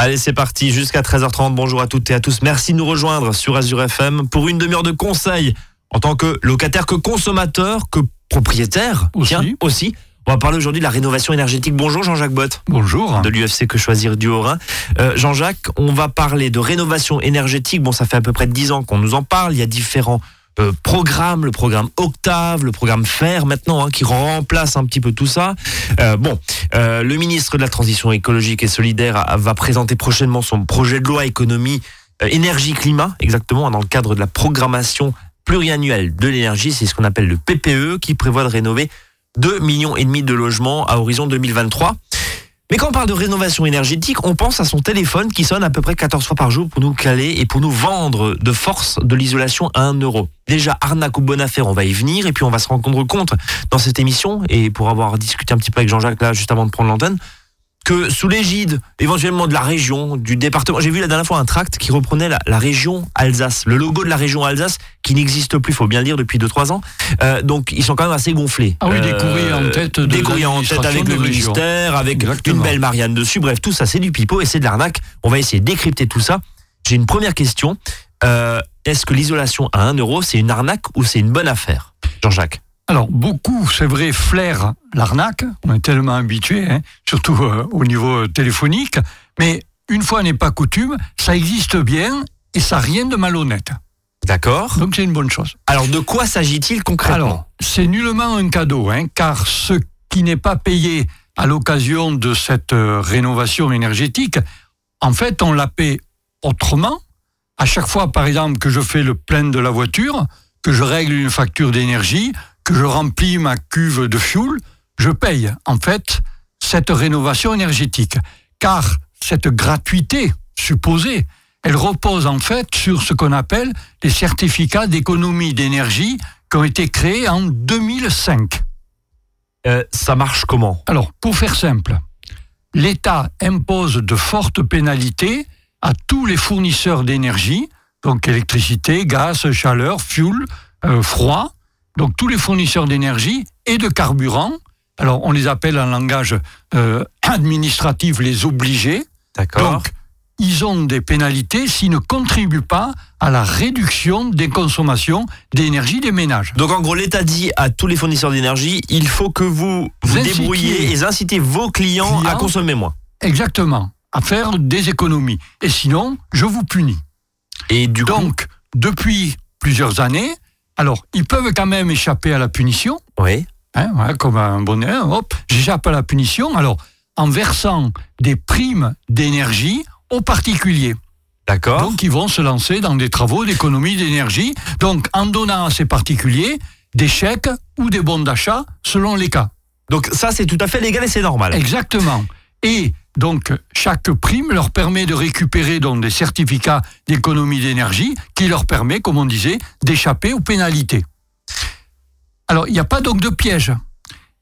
Allez, c'est parti jusqu'à 13h30. Bonjour à toutes et à tous. Merci de nous rejoindre sur Azure FM pour une demi-heure de conseils en tant que locataire, que consommateur, que propriétaire. Aussi. Tiens, aussi. On va parler aujourd'hui de la rénovation énergétique. Bonjour Jean-Jacques Bott. Bonjour. De l'UFC Que Choisir du Haut-Rhin. Euh, Jean-Jacques, on va parler de rénovation énergétique. Bon, ça fait à peu près 10 ans qu'on nous en parle. Il y a différents euh, programmes, le programme Octave, le programme FAIR maintenant, hein, qui remplace un petit peu tout ça. Euh, bon, euh, le ministre de la Transition écologique et solidaire va présenter prochainement son projet de loi économie, euh, énergie, climat, exactement, dans le cadre de la programmation pluriannuelle de l'énergie. C'est ce qu'on appelle le PPE, qui prévoit de rénover 2 millions et demi de logements à horizon 2023. Mais quand on parle de rénovation énergétique, on pense à son téléphone qui sonne à peu près 14 fois par jour pour nous caler et pour nous vendre de force de l'isolation à 1 euro. Déjà, arnaque ou bonne affaire, on va y venir et puis on va se rendre compte dans cette émission et pour avoir discuté un petit peu avec Jean-Jacques là juste avant de prendre l'antenne, que sous l'égide éventuellement de la région, du département, j'ai vu la dernière fois un tract qui reprenait la, la région Alsace, le logo de la région Alsace qui n'existe plus, faut bien le dire, depuis 2-3 ans. Euh, donc ils sont quand même assez gonflés. Ah oui, des Euh, courriers en tête de Des courriers en tête avec le ministère, avec Exactement. une belle Marianne dessus. Bref, tout ça, c'est du pipeau et c'est de l'arnaque. On va essayer de décrypter tout ça. J'ai une première question. Euh, Est-ce que l'isolation à 1 euro, c'est une arnaque ou c'est une bonne affaire Jean-Jacques? Alors, beaucoup, c'est vrai, flairent l'arnaque. On est tellement habitués, hein, surtout euh, au niveau téléphonique. Mais une fois n'est pas coutume, ça existe bien et ça n'a rien de malhonnête. D'accord. Donc, c'est une bonne chose. Alors, de quoi s'agit-il concrètement? Alors, c'est nullement un cadeau, hein, car ce qui n'est pas payé à l'occasion de cette euh, rénovation énergétique, en fait, on la paie autrement. À chaque fois, par exemple, que je fais le plein de la voiture, que je règle une facture d'énergie, que je remplis ma cuve de fuel, je paye, en fait, cette rénovation énergétique. Car cette gratuité supposée, elle repose en fait sur ce qu'on appelle les certificats d'économie d'énergie qui ont été créés en 2005. Euh, Ça marche comment? Alors, pour faire simple, l'État impose de fortes pénalités à tous les fournisseurs d'énergie, donc électricité, gaz, chaleur, fuel, euh, froid, donc tous les fournisseurs d'énergie et de carburant. Alors, on les appelle en langage euh, administratif les obligés. D'accord. Donc, ils ont des pénalités s'ils ne contribuent pas à la réduction des consommations d'énergie des ménages. Donc en gros, l'État dit à tous les fournisseurs d'énergie, il faut que vous vous Incitez. débrouillez et incitez vos clients, à consommer moins. Exactement, à faire des économies. Et sinon, je vous punis. Et du coup, Donc, depuis plusieurs années, alors, ils peuvent quand même échapper à la punition, oui. hein, comme un bonnet, hop, j'échappe à la punition, alors, en versant des primes d'énergie aux particuliers. D'accord. Donc, ils vont se lancer dans des travaux d'économie d'énergie, donc en donnant à ces particuliers des chèques ou des bons d'achat selon les cas. Donc ça, c'est tout à fait légal et c'est normal. Exactement. Et donc, chaque prime leur permet de récupérer donc, des certificats d'économie d'énergie qui leur permet, comme on disait, d'échapper aux pénalités. Alors, il n'y a pas donc de piège.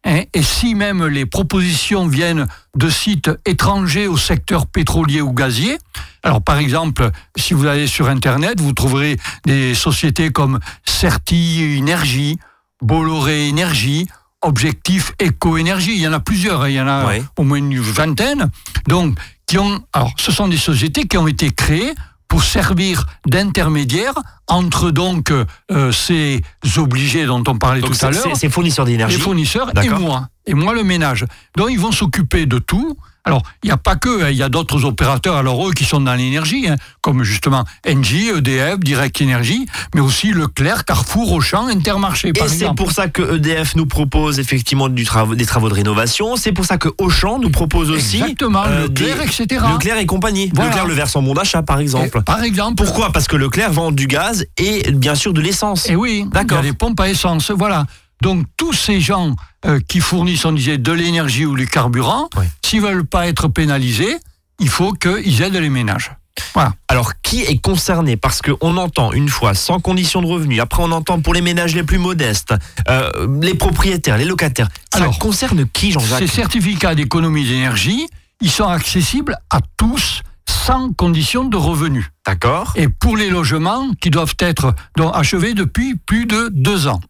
hein. et si même les propositions viennent de sites étrangers au secteur pétrolier ou gazier, alors par exemple, si vous allez sur Internet, vous trouverez des sociétés comme Certi Énergie, Bolloré Énergie, Objectif Éco-Énergie. Il y en a plusieurs, hein. il y en a au moins une vingtaine. Donc, qui ont, alors, ce sont des sociétés qui ont été créées pour servir d'intermédiaire entre donc euh, ces obligés dont on parlait Donc tout à l'heure, c'est fournisseurs les d'énergie. fournisseurs et moi, et moi le ménage. Donc ils vont s'occuper de tout. Alors, il n'y a pas que, hein, il y a d'autres opérateurs, alors eux qui sont dans l'énergie, hein, comme justement Engie, EDF, Direct Énergie, mais aussi Leclerc, Carrefour, Auchan, Intermarché, par Et c'est pour ça que EDF nous propose effectivement du travaux- des travaux de rénovation. C'est pour ça que Auchan nous propose aussi Exactement, Leclerc, des- etc. Leclerc et compagnie. Voilà. Leclerc le verse en bon d'achat, par exemple. Et, par exemple. Pourquoi? Parce que Leclerc vend du gaz et bien sûr de l'essence. Eh oui, D'accord. il y a des pompes à essence, voilà. Donc tous ces gens euh, qui fournissent, on disait, de l'énergie ou du carburant, Ouais. s'ils veulent pas être pénalisés, il faut qu'ils aident les ménages. Voilà. Alors, qui est concerné? Parce qu'on entend une fois sans condition de revenu, après on entend pour les ménages les plus modestes, euh, les propriétaires, les locataires. Ça Alors, concerne qui, Ces Jean-Jacques certificats d'économie d'énergie, ils sont accessibles à tous sans condition de revenu. D'accord Et pour les logements qui doivent être donc, achevés depuis plus de deux ans.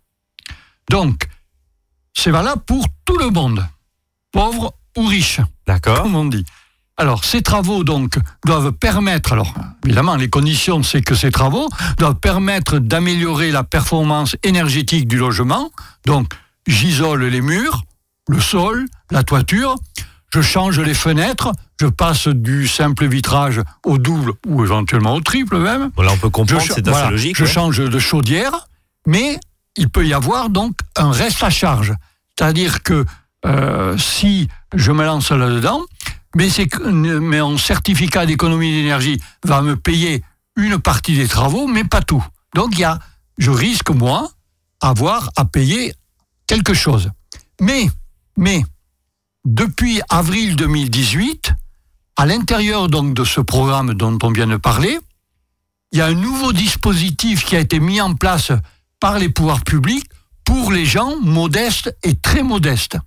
Donc, c'est valable pour tout le monde, pauvre ou riche, D'accord comme on dit. Alors, ces travaux donc doivent permettre, alors évidemment, les conditions, c'est que ces travaux doivent permettre d'améliorer la performance énergétique du logement. Donc, j'isole les murs, le sol, la toiture, je change les fenêtres, je passe du simple vitrage au double ou éventuellement au triple même. Voilà, on peut comprendre, c'est assez logique. Je change de chaudière, mais il peut y avoir donc un reste à charge. C'est-à-dire que euh, si je me lance là-dedans, mais, mais mon certificat d'économie d'énergie va me payer une partie des travaux, mais pas tout. Donc y a, je risque moi avoir à payer quelque chose. Mais, mais depuis avril 2018, à l'intérieur donc de ce programme dont on vient de parler, il y a un nouveau dispositif qui a été mis en place par les pouvoirs publics pour les gens modestes et très modestes.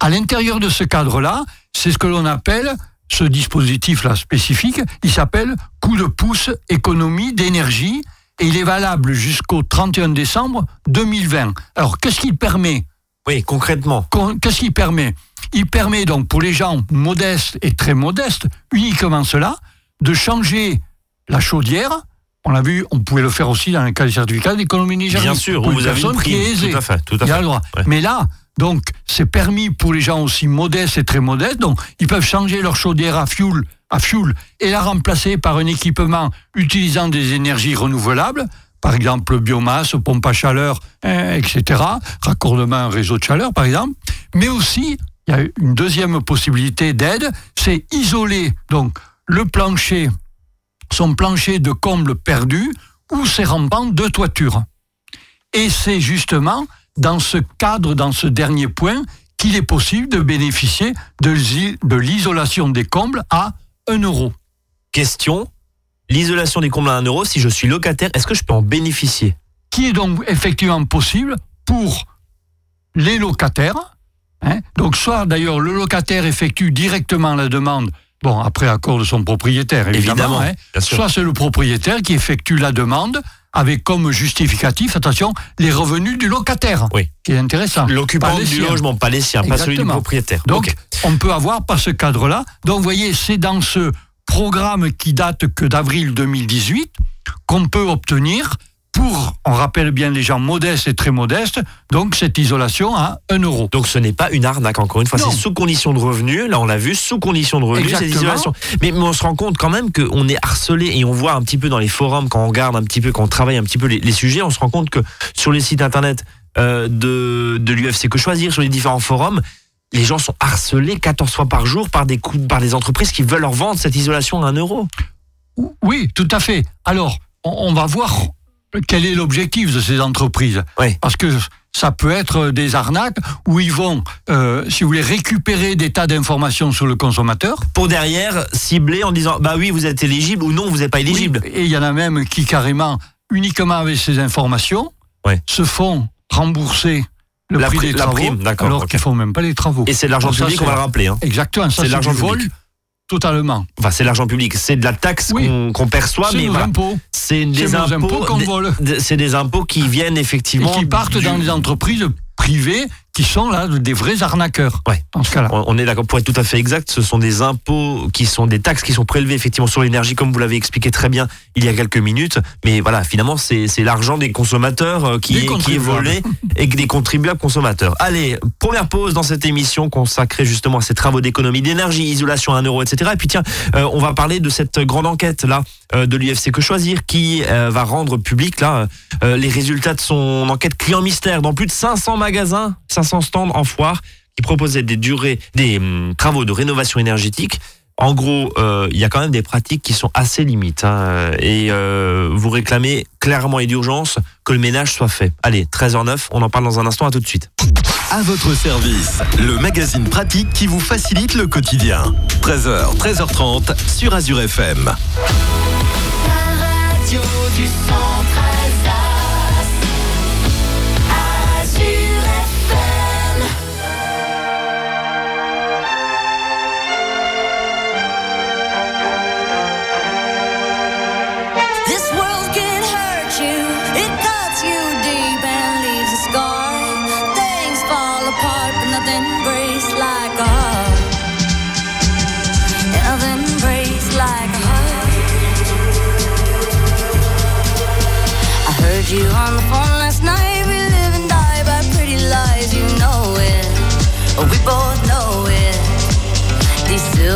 À l'intérieur de ce cadre-là, c'est ce que l'on appelle, ce dispositif-là spécifique, il s'appelle coup de pouce économie d'énergie et il est valable jusqu'au 31 décembre 2020. Alors, qu'est-ce qu'il permet? Oui, concrètement. Qu'est-ce qu'il permet? Il permet donc pour les gens modestes et très modestes, uniquement cela, de changer la chaudière. On l'a vu, on pouvait le faire aussi dans le cas des certificats d'économie nigérienne. Bien sûr, vous avez une prime. Tout à fait, tout à fait. Il a le droit. Mais là, donc, c'est permis pour les gens aussi modestes et très modestes. Donc, ils peuvent changer leur chaudière à fuel, à fuel et la remplacer par un équipement utilisant des énergies renouvelables par exemple biomasse, pompe à chaleur, hein, etc., raccordement à un réseau de chaleur, par exemple. Mais aussi, il y a une deuxième possibilité d'aide, c'est isoler donc le plancher, son plancher de comble perdu ou ses rampants de toiture. Et c'est justement dans ce cadre, dans ce dernier point, qu'il est possible de bénéficier de l'isolation des combles à 1 euro. Question l'isolation des combles à 1 euro, si je suis locataire, est-ce que je peux en bénéficier? Qui est donc effectivement possible pour les locataires. Hein? Donc soit d'ailleurs le locataire effectue directement la demande, bon après accord de son propriétaire évidemment, hein. soit c'est le propriétaire qui effectue la demande avec comme justificatif, attention, les revenus du locataire. Oui. Qui est intéressant. L'occupant du logement, pas les siens, pas celui du propriétaire. Donc, on peut avoir par ce cadre-là. Donc, vous voyez, c'est dans ce programme qui date que d'avril 2018 qu'on peut obtenir pour, on rappelle bien les gens modestes et très modestes, donc cette isolation à 1 euro. Donc ce n'est pas une arnaque, encore une fois, c'est sous condition de revenu, là on l'a vu, sous condition de revenu, cette isolation. Mais, on se rend compte quand même qu'on est harcelé et on voit un petit peu dans les forums, quand on regarde un petit peu, quand on travaille un petit peu les, sujets, on se rend compte que sur les sites internet euh, de, de l'UFC Que Choisir, sur les différents forums, les gens sont harcelés 14 fois par jour par des, par des entreprises qui veulent leur vendre cette isolation à 1 euro. Oui, tout à fait. Alors, on, va voir quel est l'objectif de ces entreprises. Parce que ça peut être des arnaques où ils vont, euh, si vous voulez, récupérer des tas d'informations sur le consommateur. Pour derrière cibler en disant, bah oui, vous êtes éligible ou non, vous n'êtes pas éligible. et il y en a même qui carrément, uniquement avec ces informations, se font rembourser le prix des travaux, prime. Alors qu'ils font même pas les travaux. Et c'est de l'argent public, on va le rappeler. Hein. Exactement, c'est de l'argent vol totalement. Enfin, c'est l'argent public, c'est de la taxe qu'on perçoit, mais c'est des impôts, qu'on vole. C'est des impôts qui viennent effectivement et qui partent dans les entreprises privés qui sont là des vrais arnaqueurs. Ouais. En ce cas-là. On est d'accord. Pour être tout à fait exact, ce sont des impôts qui sont des taxes qui sont prélevées effectivement sur l'énergie, comme vous l'avez expliqué très bien il y a quelques minutes. Mais voilà, finalement, c'est l'argent des consommateurs euh, qui, est, qui est volé et des contribuables consommateurs. Allez, première pause dans cette émission consacrée justement à ces travaux d'économie d'énergie, isolation à 1 euro, etc. Et puis tiens, euh, on va parler de cette grande enquête là euh, de l'UFC Que Choisir qui va rendre public là les résultats de son enquête client mystère dans plus de 500 magasins, 500 stands en foire qui proposaient des durées, des hum, travaux de rénovation énergétique. En gros, euh, il y a quand même des pratiques qui sont assez limites. Hein, et euh, vous réclamez clairement et d'urgence que le ménage soit fait. Allez, 13h09, on en parle dans un instant, à tout de suite. À votre service, le magazine pratique qui vous facilite le quotidien. 13h, 13h30 sur Azure FM. La radio du Heard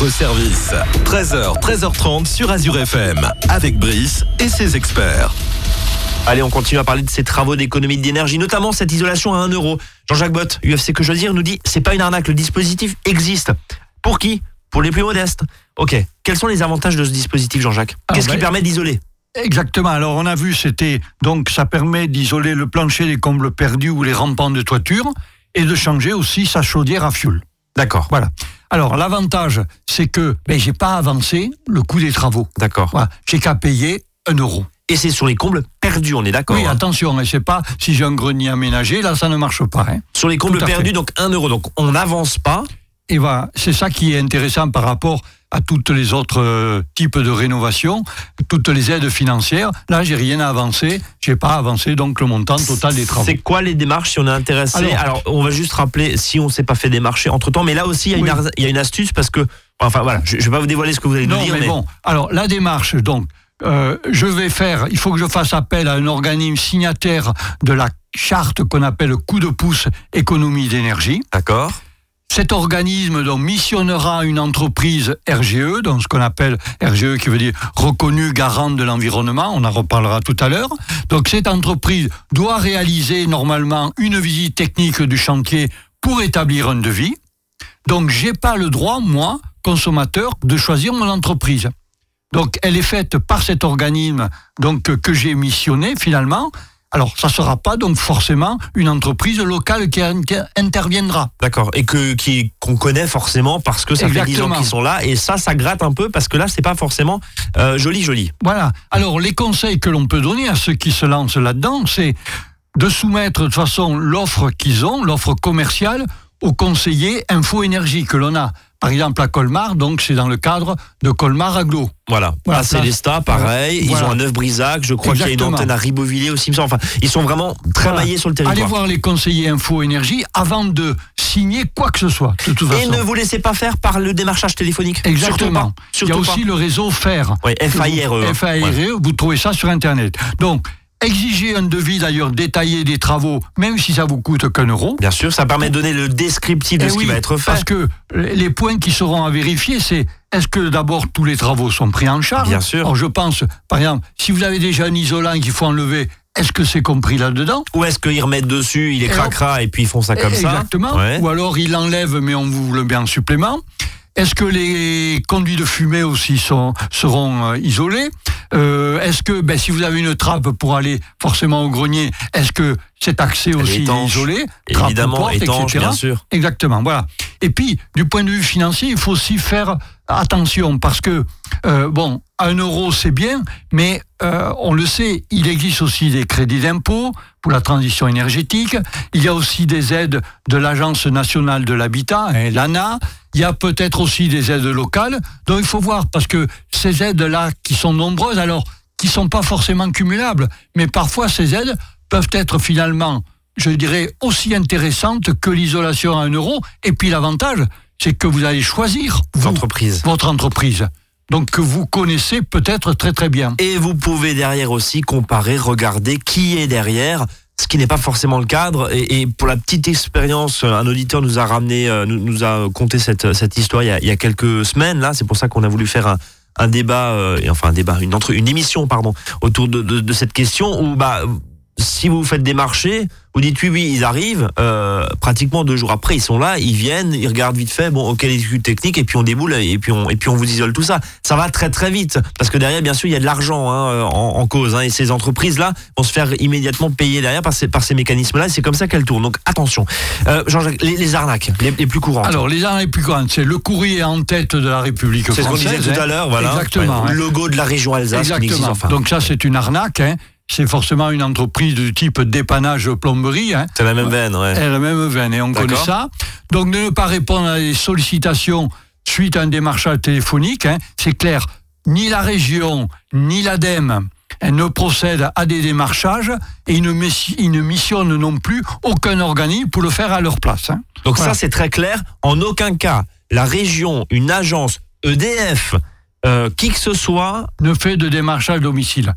votre service. 13h, 13h30 sur Azure FM. Avec Brice et ses experts. Allez, on continue à parler de ces travaux d'économie d'énergie, notamment cette isolation à 1 euro. Jean-Jacques Bott, UFC Que Choisir, nous dit c'est pas une arnaque, le dispositif existe. Pour qui? Pour les plus modestes. Ok. Quels sont les avantages de ce dispositif, Jean-Jacques? Ah, Qu'est-ce qui ben- permet d'isoler? Exactement. Alors, on a vu, c'était donc ça permet d'isoler le plancher des combles perdus ou les rampants de toiture et de changer aussi sa chaudière à fioul. D'accord. Voilà. Alors, l'avantage, c'est que ben, j'ai pas avancé le coût des travaux. D'accord. Voilà. J'ai qu'à payer un euro. Et c'est sur les combles perdus, on est d'accord. Oui, hein. attention, et c'est pas si j'ai un grenier aménagé, là, ça ne marche pas. hein. Sur les combles fait. perdus, donc 1 euro. Donc on n'avance pas. Et voilà, c'est ça qui est intéressant par rapport à toutes les autres euh, types de rénovation, toutes les aides financières. Là, j'ai rien à avancer, j'ai pas avancé donc le montant total des travaux. C'est quoi les démarches si on est intéressé? Alors, Alors- on va juste rappeler si on ne s'est pas fait démarcher entre temps. Mais là aussi, il y, a une Oui. ar- il y a une astuce parce que. Enfin voilà, je ne vais pas vous dévoiler ce que vous allez nous Non, dire. mais, bon, alors la démarche, donc, euh, je vais faire, il faut que je fasse appel à un organisme signataire de la charte qu'on appelle coup de pouce économie d'énergie. D'accord. Cet organisme donc, missionnera une entreprise RGE, donc ce qu'on appelle RGE qui veut dire reconnu garant de l'environnement, on en reparlera tout à l'heure. Donc cette entreprise doit réaliser normalement une visite technique du chantier pour établir un devis. Donc j'ai pas le droit, moi, consommateur, de choisir mon entreprise. Donc elle est faite par cet organisme donc que- j'ai missionné finalement. Alors ça sera pas donc forcément une entreprise locale qui inter- interviendra. D'accord. Et que qui qu'on connaît forcément parce que ça fait 10 ans Exactement. qu'ils sont là. Et ça, ça gratte un peu parce que là, c'est pas forcément euh, joli, joli. Voilà. Alors, les conseils que l'on peut donner à ceux qui se lancent là-dedans, c'est de soumettre de toute façon l'offre qu'ils ont, l'offre commerciale, au conseiller Info Énergie que l'on a. Par exemple, à Colmar, donc c'est dans le cadre de Colmar Aglo. Voilà. Voilà, à Célestat, place. pareil. Voilà. Ils ont un neuf Brisac. Je crois qu'il y a une antenne à Ribeauvillé aussi. Enfin, ils sont vraiment Voilà. maillés sur le Allez territoire. voir les conseillers Info Énergie avant de signer quoi que ce soit, de toute Et façon. ne vous laissez pas faire par le démarchage téléphonique. Exactement. Surtout Il y a pas. aussi le réseau FAIRE. Oui, F-A-I-R-E, hein. FAIRE, E, vous trouvez ça sur Internet. Donc, exiger un devis d'ailleurs détaillé des travaux, même si ça vous coûte qu'un euro. Bien sûr, ça permet de donner le descriptif de Eh ce qui va être fait. Parce que les points qui seront à vérifier, c'est est-ce que d'abord tous les travaux sont pris en charge? Bien sûr. Alors je pense, par exemple, si vous avez déjà un isolant qu'il faut enlever, est-ce que c'est compris là-dedans? Ou est-ce qu'ils remettent dessus, il est Et cracra et puis ils font ça comme ça? Exactement. Ouais. Ou alors il enlève, mais on vous le met en supplément. Est-ce que les conduits de fumée aussi sont, seront euh, isolés? Euh, Est-ce que, ben, si vous avez une trappe pour aller forcément au grenier, est-ce que cet accès Elle est aussi étanche. isolé Évidemment, étanche, etc. bien sûr. Exactement, voilà. Et puis, du point de vue financier, il faut aussi faire attention parce que, euh, bon, un euro c'est bien, mais euh, on le sait, il existe aussi des crédits d'impôt pour la transition énergétique. Il y a aussi des aides de l'Agence nationale de l'habitat, hein, l'ANA. Il y a peut-être aussi des aides locales. Donc il faut voir parce que ces aides-là, qui sont nombreuses, alors qui sont pas forcément cumulables, mais parfois ces aides peuvent être finalement je dirais, aussi intéressante que l'isolation à un euro. Et puis l'avantage, c'est que vous allez choisir vous, Entreprise. votre entreprise. Donc que vous connaissez peut-être très très bien. Et vous pouvez derrière aussi comparer, regarder qui est derrière, ce qui n'est pas forcément le cadre. Et, et pour la petite expérience, un auditeur nous a ramené, euh, nous, nous a conté cette, cette histoire il y, a, il y a quelques semaines. Là, c'est pour ça qu'on a voulu faire un, un débat, euh, et enfin un débat, une, entre, une émission, pardon, autour de, de, de cette question où bah si vous faites des marchés, vous dites oui, oui, ils arrivent. euh, pratiquement deux jours après, ils sont là, ils viennent, ils regardent vite fait. Bon, ok, les études techniques, et puis on déboule, et puis on, et puis on vous isole tout ça. Ça va très très vite, parce que derrière, bien sûr, il y a de l'argent hein, en, en cause, hein, et ces entreprises-là vont se faire immédiatement payer derrière par ces, par ces mécanismes-là. et C'est comme ça qu'elles tournent. Donc attention, euh, Jean-Jacques, les, les arnaques, les, les plus courantes. Alors les armes les plus grandes, c'est le courrier en tête de la République c'est ce qu'on française. disait tout hein. à l'heure, voilà. Exactement. Hein. le logo de la région Alsace Exactement. enfin. Donc ça, c'est une arnaque. C'est forcément une entreprise du type dépannage plomberie. hein. c'est la même veine, ouais. A la même veine et on connaît ça. Donc de ne pas répondre à des sollicitations suite à un démarchage téléphonique, hein, c'est clair, ni la région, ni l'ADEME ne procèdent à des démarchages et ils ne, messi- ils ne missionnent non plus aucun organisme pour le faire à leur place. hein. Donc Voilà. ça, c'est très clair. En aucun cas, la région, une agence, EDF, euh, qui que ce soit, Ne fait de démarchage à domicile.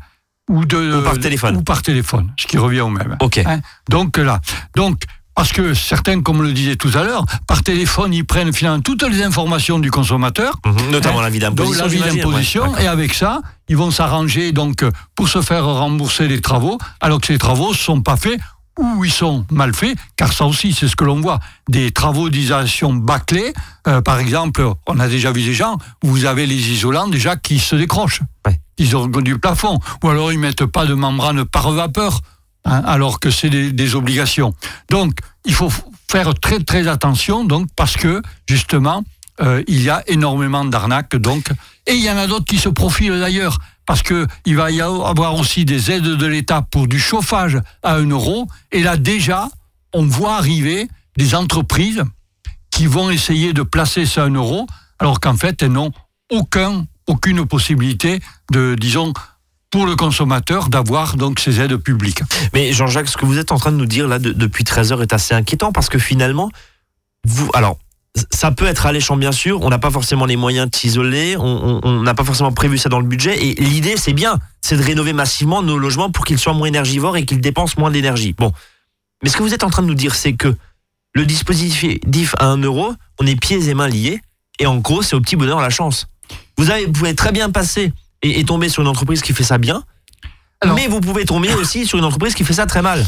Ou, de, Ou par téléphone. Ou par téléphone, ce qui revient au même. ok. Hein. Donc là, donc parce que certains, comme le disait tout à l'heure, par téléphone, ils prennent finalement toutes les informations du consommateur, Mhm, notamment Hein, l'avis donc d'imposition. l'avis j'imagine, d'imposition, ouais. et avec ça, ils vont s'arranger donc euh, pour se faire rembourser les travaux, alors que ces travaux ne sont pas faits ou ils sont mal faits, car ça aussi, c'est ce que l'on voit, des travaux d'isolation bâclés. Euh, par exemple, on a déjà vu des gens où vous avez les isolants déjà qui se décrochent. Ouais. Ils ont du plafond, ou alors ils mettent pas de membrane par vapeur, hein, alors que c'est des, des obligations. Donc, il faut faire très très attention, donc parce que justement, euh, il y a énormément d'arnaques, donc, et il y en a d'autres qui se profilent d'ailleurs, parce que il va y avoir aussi des aides de l'État pour du chauffage à un euro, et là déjà, on voit arriver des entreprises qui vont essayer de placer ça à un euro, alors qu'en fait, elles n'ont aucun, aucune possibilité de, disons, pour le consommateur d'avoir donc ces aides publiques. Mais Jean-Jacques, ce que vous êtes en train de nous dire là de- depuis 13 heures est assez inquiétant parce que finalement, vous, alors, ça peut être alléchant bien sûr. On n'a pas forcément les moyens de s'isoler. On n'a pas forcément prévu ça dans le budget. Et l'idée, c'est bien, c'est de rénover massivement nos logements pour qu'ils soient moins énergivores et qu'ils dépensent moins d'énergie. Bon, mais ce que vous êtes en train de nous dire, c'est que le dispositif à 1 euro, on est pieds et mains liés. Et en gros, c'est au petit bonheur la chance. Vous, avez, vous pouvez très bien passer et, et tomber sur une entreprise qui fait ça bien. Alors- mais vous pouvez tomber aussi sur une entreprise qui fait ça très mal.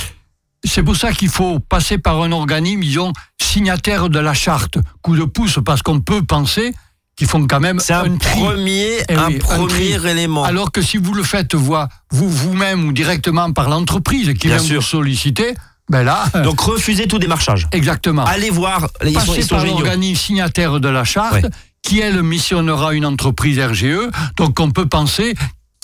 C'est pour ça qu'il faut passer par un organisme, disons, signataire de la charte. Coup de pouce, parce qu'on peut penser qu'ils font quand même un, premier, Eh un oui, un premier élément. Alors que si vous le faites vous vous-même ou directement par l'entreprise qui Bien vient sûr. vous solliciter, ben là, Donc refusez tout démarchage. exactement. Allez voir, ils sont, passer ils sont par l'organisme signataire de la charte, Ouais. qui elle missionnera une entreprise RGE. Donc on peut penser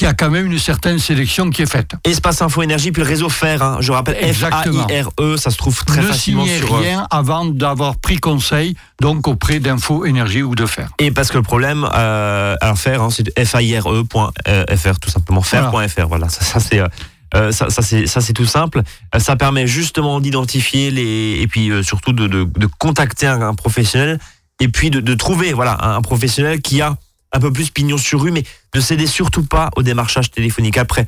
qu'il y a quand même une certaine sélection qui est faite. Espace Info Énergie, puis le réseau FAIR. hein. Je rappelle. F-A-I-R-E, ça se trouve très ne facilement signez sur. euh, rien avant d'avoir pris conseil, donc auprès d'Info Énergie ou de Fer. Et parce que le problème, euh, alors faire, hein, c'est FAIRE.fr, tout simplement, faire.fr. Voilà, ça, ça c'est. euh, euh, ça, ça, c'est ça c'est tout simple. Euh, Ça permet justement d'identifier les et puis euh, surtout de, de, de contacter un, un professionnel et puis de, de trouver voilà un, un professionnel qui a un peu plus pignon sur rue, mais ne cédez surtout pas au démarchage téléphonique. Après,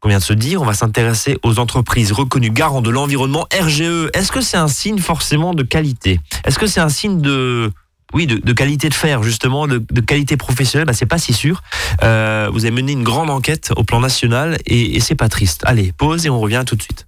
qu'on vient de se dire, on va s'intéresser aux entreprises reconnues garants de l'environnement RGE. Est-ce que c'est un signe forcément de qualité? Est-ce que c'est un signe de oui, de, qualité de fer, justement, de, de qualité professionnelle, bah, c'est pas si sûr. Euh, vous avez mené une grande enquête au plan national et, et c'est pas triste. Allez, pause et on revient tout de suite.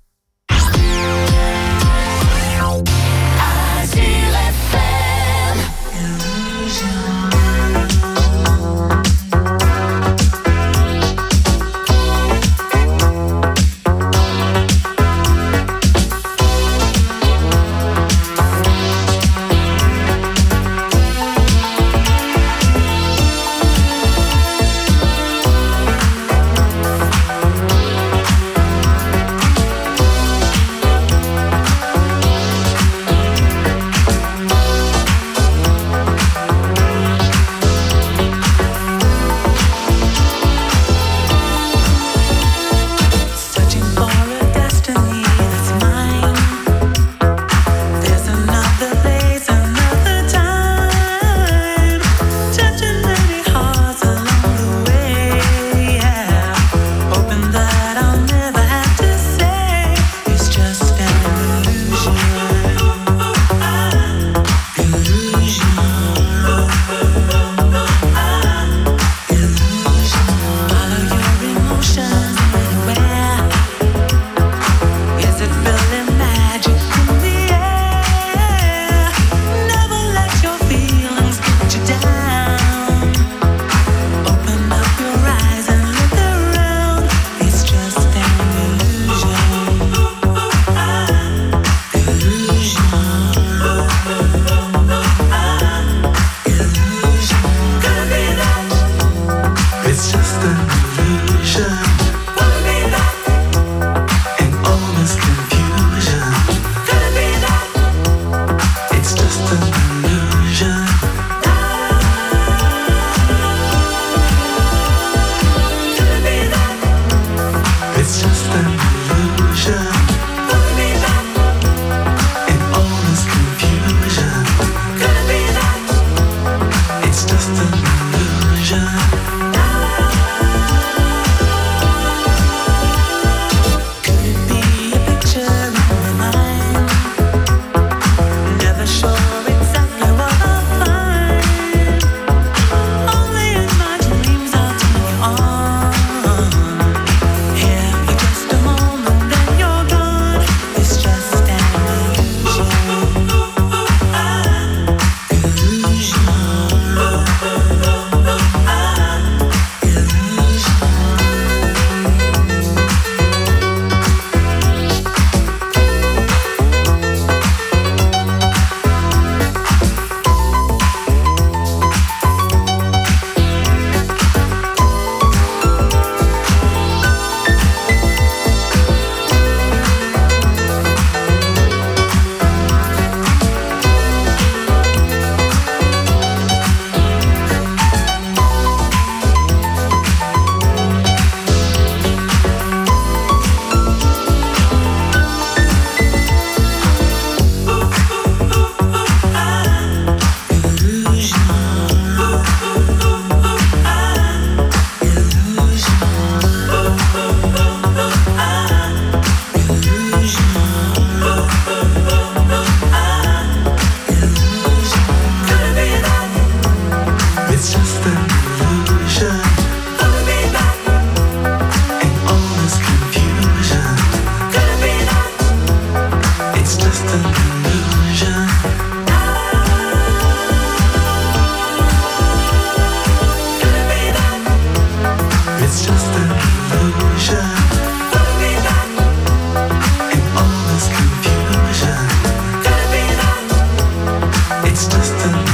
It's just a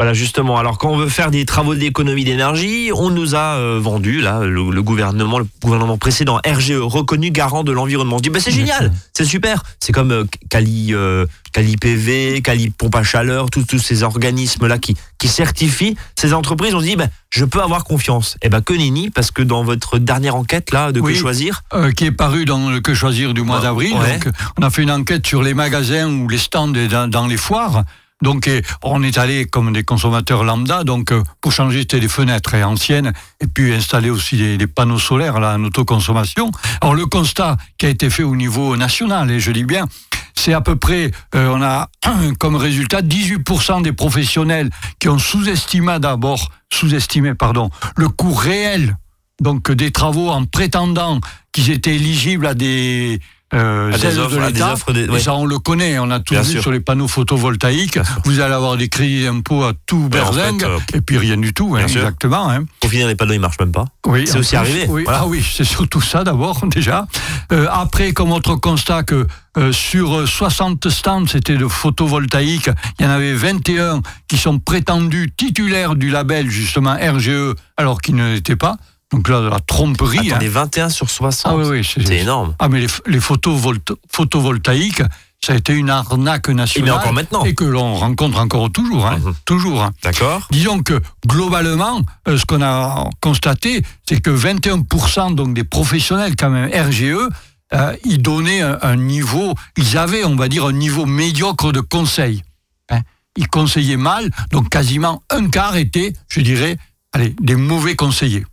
Voilà justement. Alors quand on veut faire des travaux d'économie d'énergie, on nous a euh, vendu là le, le gouvernement, le gouvernement précédent RGE reconnu garant de l'environnement. On se dit bah c'est génial, c'est super. C'est comme euh, Cali euh, Cali PV, Cali pompe à chaleur, tous ces organismes là qui qui certifient ces entreprises. On se dit bah je peux avoir confiance. Et ben que nenni parce que dans votre dernière enquête là de Oui. que choisir, euh, qui est paru dans le Que choisir du mois Ouais. d'avril. Ouais. On a fait une enquête sur les magasins ou les stands dans, dans les foires. Donc, et on est allé comme des consommateurs lambda, donc euh, pour changer c'était des fenêtres hein, anciennes et puis installer aussi des, des panneaux solaires là, en autoconsommation. Alors le constat qui a été fait au niveau national, et je dis bien, c'est à peu près, euh, on a comme résultat 18% des professionnels qui ont sous-estimé d'abord, sous-estimé pardon, le coût réel donc des travaux en prétendant qu'ils étaient éligibles à des euh, des offres, de des Et ça, on le connaît, on a tout Bien vu sûr. sur les panneaux photovoltaïques. Vous allez avoir des crédits d'impôt à tout Ouais, en berzingue, fait, euh, et puis rien du tout, hein, exactement. hein. au final les panneaux ils marchent même pas. Oui, C'est aussi arrivé, Oui, voilà. Ah oui, c'est surtout ça d'abord déjà. Euh, après, comme autre constat que euh, sur euh, 60 stands, c'était de photovoltaïque, il y en avait 21 qui sont prétendus titulaires du label justement RGE, alors qu'ils ne l'étaient pas. Donc là, la tromperie. Attendez, hein. 21 sur 60. Ah oui, oui, c'est- énorme. Ah mais les, photovoltaïques, ça a été une arnaque nationale. encore maintenant. Et que l'on rencontre encore toujours, hein, Mhm. toujours. hein. D'accord. Disons que globalement, euh, ce qu'on a constaté, c'est que 21% donc des professionnels quand même RGE, euh, ils donnaient un, un niveau, ils avaient, on va dire, un niveau médiocre de conseil. hein. Ils conseillaient mal, donc quasiment un quart étaient, je dirais, allez, des mauvais conseillers.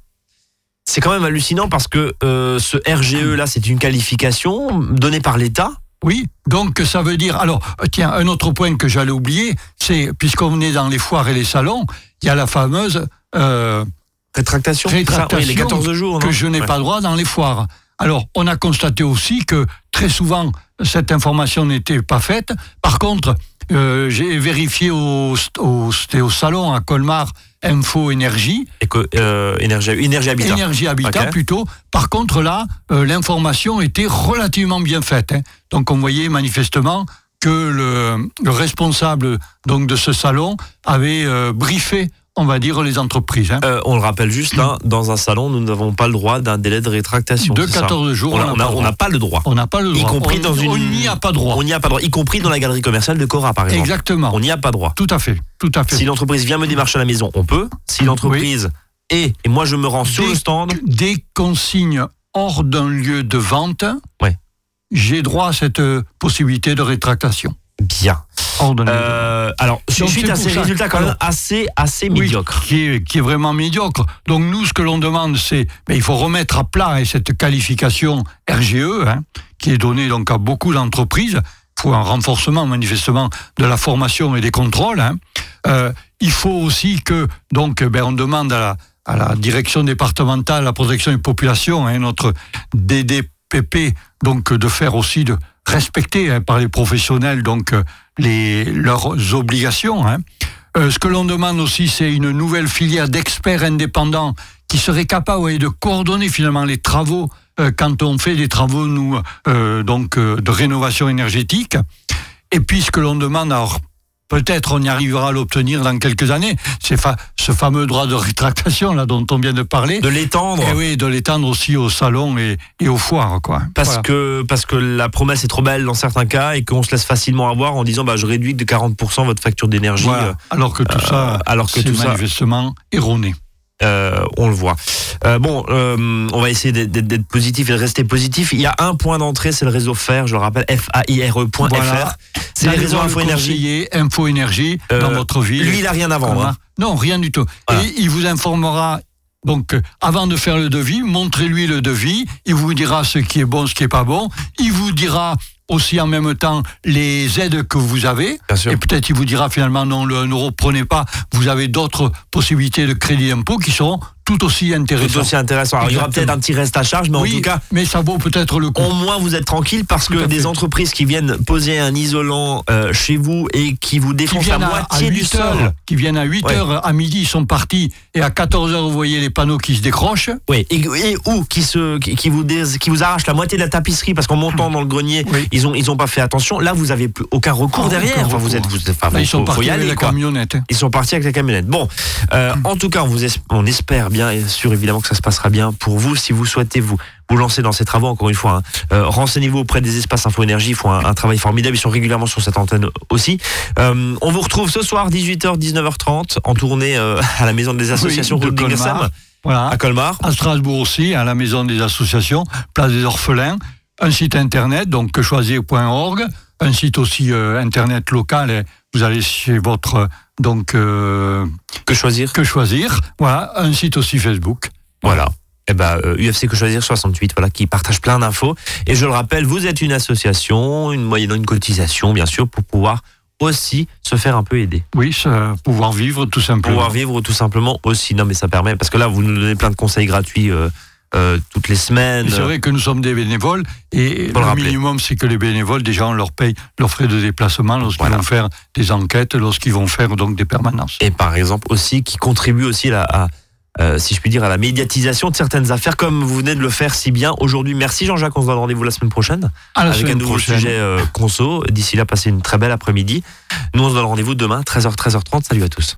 C'est quand même hallucinant parce que euh, ce RGE là, c'est une qualification donnée par l'État. Oui, donc ça veut dire. Alors, tiens, un autre point que j'allais oublier, c'est puisqu'on est dans les foires et les salons, il y a la fameuse euh, Rétractation. rétractation oui, les 14 jours. que je n'ai Ouais. pas droit dans les foires. Alors, on a constaté aussi que très souvent cette information n'était pas faite. Par contre, euh, j'ai vérifié au, au, au salon à Colmar Info Énergie. Éco- euh, énergie, énergie habitat. Énergie Habitat plutôt. Par contre, là, euh, l'information était relativement bien faite. hein. Donc, on voyait manifestement que le, le responsable donc de ce salon avait briefé, on va dire, les entreprises. hein. Euh, on le rappelle juste, hein, dans un salon, nous n'avons pas le droit d'un délai de rétractation. de c'est ça 14 jours, On n'a pas le on droit. n'a pas le droit. On n'a pas le Y droit. compris On- dans une. On n'y a pas droit. On n'y a pas droit, y compris dans la galerie commerciale de Cora, par exemple. Exactement. On n'y a pas droit. Tout à fait. Tout à fait. Si l'entreprise vient me démarcher à la maison, on peut. Si l'entreprise est, et moi je me rends sur Dès- le stand, Des consignes hors d'un lieu de vente, Ouais. j'ai droit à cette euh, possibilité de rétractation. bien. Euh, alors, Donc, suite à ces ça. résultats quand même assez, assez Oui, médiocres. qui, est, qui est vraiment médiocre. Donc nous, ce que l'on demande, c'est, mais il faut remettre à plat hein, cette qualification RGE, hein, qui est donnée donc à beaucoup d'entreprises. Il faut un renforcement manifestement de la formation et des contrôles. hein. Euh, il faut aussi que donc ben, on demande à la, à la direction départementale de la protection des populations, hein, notre DDPP, donc de faire aussi de respecter hein, par les professionnels donc euh, les leurs obligations. hein. Euh, ce que l'on demande aussi, c'est une nouvelle filière d'experts indépendants qui seraient capables ouais, de coordonner finalement les travaux euh, quand on fait des travaux nous euh, donc euh, de rénovation énergétique. Et puis ce que l'on demande, alors peut-être on y arrivera à l'obtenir dans quelques années, c'est fa- ce fameux droit de rétractation là dont on vient de parler. De l'étendre. Et oui, de l'étendre aussi au salon et, et aux foires, quoi. Parce Voilà. que parce que la promesse est trop belle dans certains cas et qu'on se laisse facilement avoir en disant bah je réduis de 40% votre facture d'énergie. Voilà. Alors que tout ça, alors que tout ça- manifestement erroné. Euh, on le voit. Euh, bon, euh, on va essayer d'être- positif et de rester positif. Il y a un point d'entrée, c'est le réseau FAIRE, je le rappelle, F-A-I-R-E.fr. Voilà. C'est les réseaux Info Énergie. Info Énergie Euh, dans votre ville. Lui, il a rien à vendre. hein. Non, rien du tout. Voilà. Et il vous informera. Donc, euh, avant de faire le devis, montrez-lui le devis. Il vous dira ce qui est bon, ce qui est pas bon. Il vous dira aussi en même temps les aides que vous avez. Bien sûr. Et peut-être il vous dira finalement non, le 1 euro, prenez pas. Vous avez d'autres possibilités de crédit impôt qui seront tout aussi intéressant. Tout aussi intéressant. Alors, il y aura peut-être un petit reste à charge, mais oui, en tout cas, mais ça vaut peut-être le coup. au moins vous êtes tranquille parce que à des fait. entreprises qui viennent poser un isolant euh, chez vous et qui vous défoncent à, à moitié du 8 sol. heures, qui viennent à 8 Ouais. heures à midi, ils sont partis et à 14 heures vous voyez les panneaux qui se décrochent. Oui, et, et ou qui se qui, qui vous dés- qui vous arrachent la moitié de la tapisserie parce qu'en montant dans le grenier, Oui. ils ont ils ont pas fait attention. Là, vous avez plus aucun recours Ah, derrière. aucun Enfin, vous êtes vous, enfin, Là, faut- ils sont faut partis y avec aller, la quoi. camionnette. Ils sont partis avec la camionnette. Bon, euh, en tout cas, on, vous es- on espère bien et sûr évidemment que ça se passera bien pour vous. Si vous souhaitez vous vous lancer dans ces travaux, encore une fois, hein, euh, renseignez-vous auprès des espaces Info Énergie. Ils font un, un travail formidable. Ils sont régulièrement sur cette antenne aussi. Euh, on vous retrouve ce soir 18h 19h30 en tournée euh, à la maison des associations Oui, de Colmar. Voilà. à Colmar. À Strasbourg aussi, à la maison des associations, place des orphelins, un site internet, donc quechoisir.org, un site aussi internet local, et vous allez chez votre, euh, donc, euh, Que choisir que choisir, voilà, un site aussi Facebook. Voilà. Eh ben, euh, UFC que choisir 68, voilà, qui partage plein d'infos. Et je le rappelle, vous êtes une association, une moyenne une cotisation, bien sûr, pour pouvoir aussi se faire un peu aider. Oui, ça, pouvoir vivre tout simplement. Pouvoir vivre tout simplement aussi. Non, mais ça permet, parce que là, vous nous donnez plein de conseils gratuits euh, euh, toutes les semaines. C'est vrai que nous sommes des bénévoles et le minimum, c'est que les bénévoles, déjà, on leur paye leurs frais de déplacement lorsqu'ils Voilà. vont faire des enquêtes, lorsqu'ils vont faire donc des permanences. Et par exemple aussi, qui contribue aussi à, à, euh, si je puis dire, à la médiatisation de certaines affaires, comme vous venez de le faire si bien aujourd'hui. Merci Jean-Jacques, on se donne rendez-vous la semaine prochaine. À la avec un nouveau prochaine. sujet euh, conso. D'ici là, passez une très belle après-midi. Nous, on se donne rendez-vous demain, 13h, 13h30. Salut à tous.